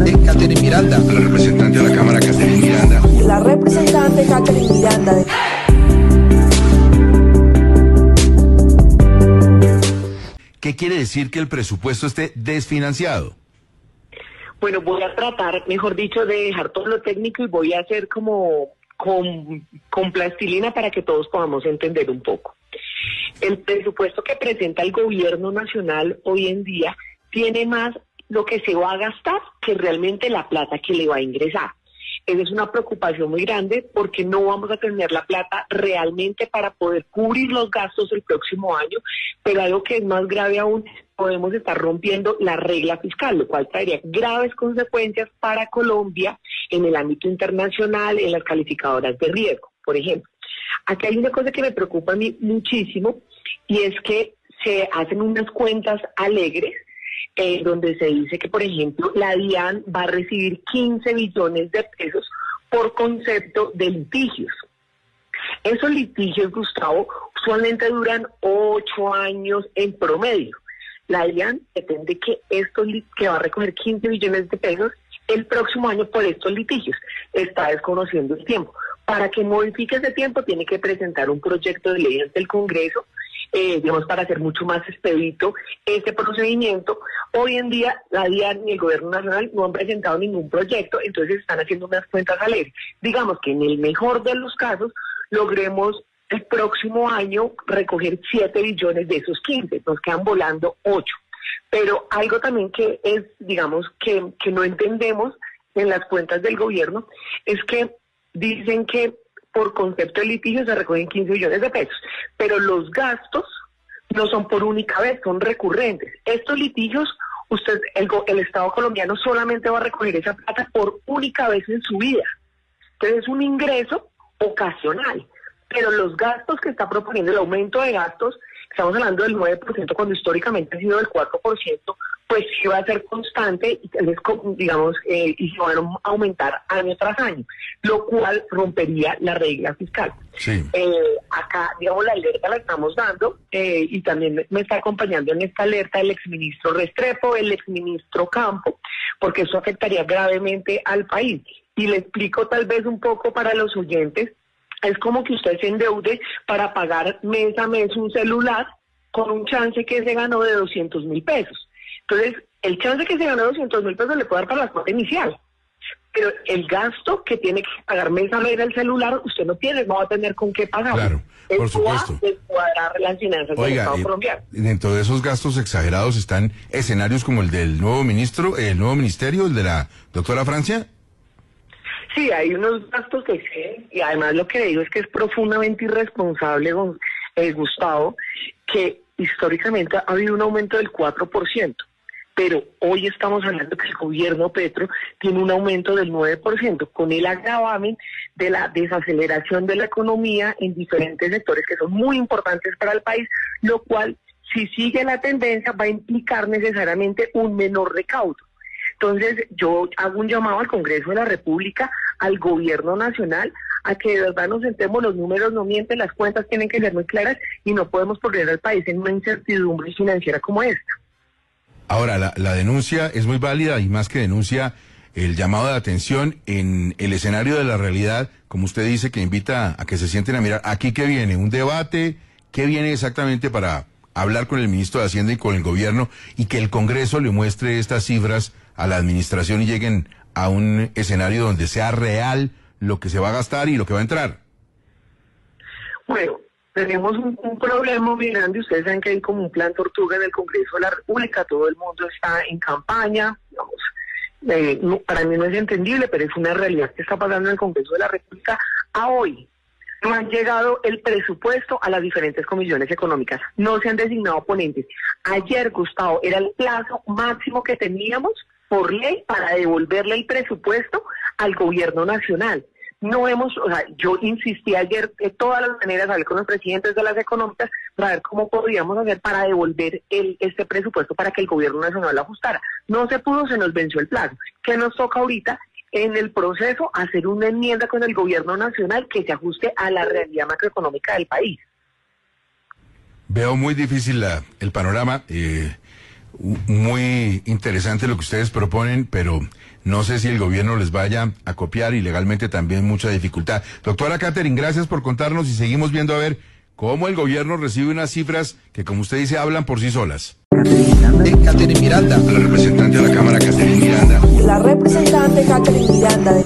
representante Catherine Miranda. La representante de la Cámara, Catherine Miranda. La representante Catherine Miranda. De... ¿Qué quiere decir que el presupuesto esté desfinanciado? Bueno, voy a tratar, mejor dicho, de dejar todo lo técnico y voy a hacer como con, con plastilina para que todos podamos entender un poco. El presupuesto que presenta el gobierno nacional hoy en día tiene más lo que se va a gastar que realmente la plata que le va a ingresar. Esa es una preocupación muy grande porque no vamos a tener la plata realmente para poder cubrir los gastos el próximo año, pero algo que es más grave aún, podemos estar rompiendo la regla fiscal, lo cual traería graves consecuencias para Colombia en el ámbito internacional, en las calificadoras de riesgo, por ejemplo. Aquí hay una cosa que me preocupa a mí muchísimo y es que se hacen unas cuentas alegres eh, donde se dice que, por ejemplo, la DIAN va a recibir 15 billones de pesos por concepto de litigios. Esos litigios, Gustavo, usualmente duran ocho años en promedio. La DIAN pretende que esto que va a recoger 15 billones de pesos el próximo año por estos litigios. Está desconociendo el tiempo. Para que modifique ese tiempo tiene que presentar un proyecto de ley ante el Congreso, eh, digamos, para hacer mucho más expedito este procedimiento. Hoy en día la DIAN ni el Gobierno Nacional no han presentado ningún proyecto, entonces están haciendo unas cuentas a leer. Digamos que en el mejor de los casos logremos el próximo año recoger 7 billones de esos 15, nos quedan volando 8. Pero algo también que es, digamos, que, que no entendemos en las cuentas del gobierno es que dicen que por concepto de litigio se recogen 15 millones de pesos, pero los gastos no son por única vez, son recurrentes. Estos litigios, usted, el, el Estado colombiano solamente va a recoger esa plata por única vez en su vida. Entonces es un ingreso ocasional, pero los gastos que está proponiendo, el aumento de gastos, estamos hablando del 9% cuando históricamente ha sido del 4%, pues sí va a ser constante y digamos, eh, y se van a aumentar año tras año, lo cual rompería la regla fiscal. Eh, acá, digamos, la alerta la estamos dando eh, y también me está acompañando en esta alerta el exministro Restrepo, el exministro Campo, porque eso afectaría gravemente al país. Y le explico tal vez un poco para los oyentes, es como que usted se endeude para pagar mes a mes un celular con un chance que se ganó de 200 mil pesos. Entonces, el chance que se ganó 200 mil pesos le puede dar para la cuota inicial. Pero el gasto que tiene que pagar mes a mes el celular, usted no tiene, no va a tener con qué pagar. Claro, por supuesto. las finanzas del Estado colombiano. dentro de esos gastos exagerados están escenarios como el del nuevo ministro, el nuevo ministerio, el de la doctora Francia. Sí, hay unos gastos que sí, y además lo que digo es que es profundamente irresponsable, eh, Gustavo, que históricamente ha habido un aumento del 4% pero hoy estamos hablando que el gobierno Petro tiene un aumento del 9%, con el agravamen de la desaceleración de la economía en diferentes sectores que son muy importantes para el país, lo cual, si sigue la tendencia, va a implicar necesariamente un menor recaudo. Entonces, yo hago un llamado al Congreso de la República, al Gobierno Nacional, a que de verdad nos sentemos, los números no mienten, las cuentas tienen que ser muy claras y no podemos poner al país en una incertidumbre financiera como esta. Ahora, la, denuncia es muy válida y más que denuncia, el llamado de atención en el escenario de la realidad, como usted dice, que invita a que se sienten a mirar. ¿Aquí qué viene? ¿Un debate? ¿Qué viene exactamente para hablar con el ministro de Hacienda y con el gobierno y que el Congreso le muestre estas cifras a la administración y lleguen a un escenario donde sea real lo que se va a gastar y lo que va a entrar? Bueno, tenemos un, problema muy grande. Ustedes saben que hay como un plan tortuga en el Congreso de la República. Todo el mundo está en campaña. Eh, para mí no es entendible, pero es una realidad que está pasando en el Congreso de la República a hoy. No han llegado el presupuesto a las diferentes comisiones económicas. No se han designado ponentes. Ayer, Gustavo, era el plazo máximo que teníamos por ley para devolverle el presupuesto al gobierno nacional no hemos, o sea, yo insistí ayer de todas las maneras, hablé con los presidentes de las económicas para ver cómo podríamos hacer para devolver el, este presupuesto para que el gobierno nacional lo ajustara. No se pudo, se nos venció el plazo. ¿Qué nos toca ahorita? En el proceso hacer una enmienda con el gobierno nacional que se ajuste a la realidad macroeconómica del país. Veo muy difícil la, el panorama. Eh, muy interesante lo que ustedes proponen, pero no sé si el gobierno les vaya a copiar y legalmente también mucha dificultad. Doctora Catherine, gracias por contarnos y seguimos viendo a ver cómo el gobierno recibe unas cifras que, como usted dice, hablan por sí solas. Catherine Miranda. La representante de la Cámara, Catherine Miranda. La representante Catherine Miranda. de-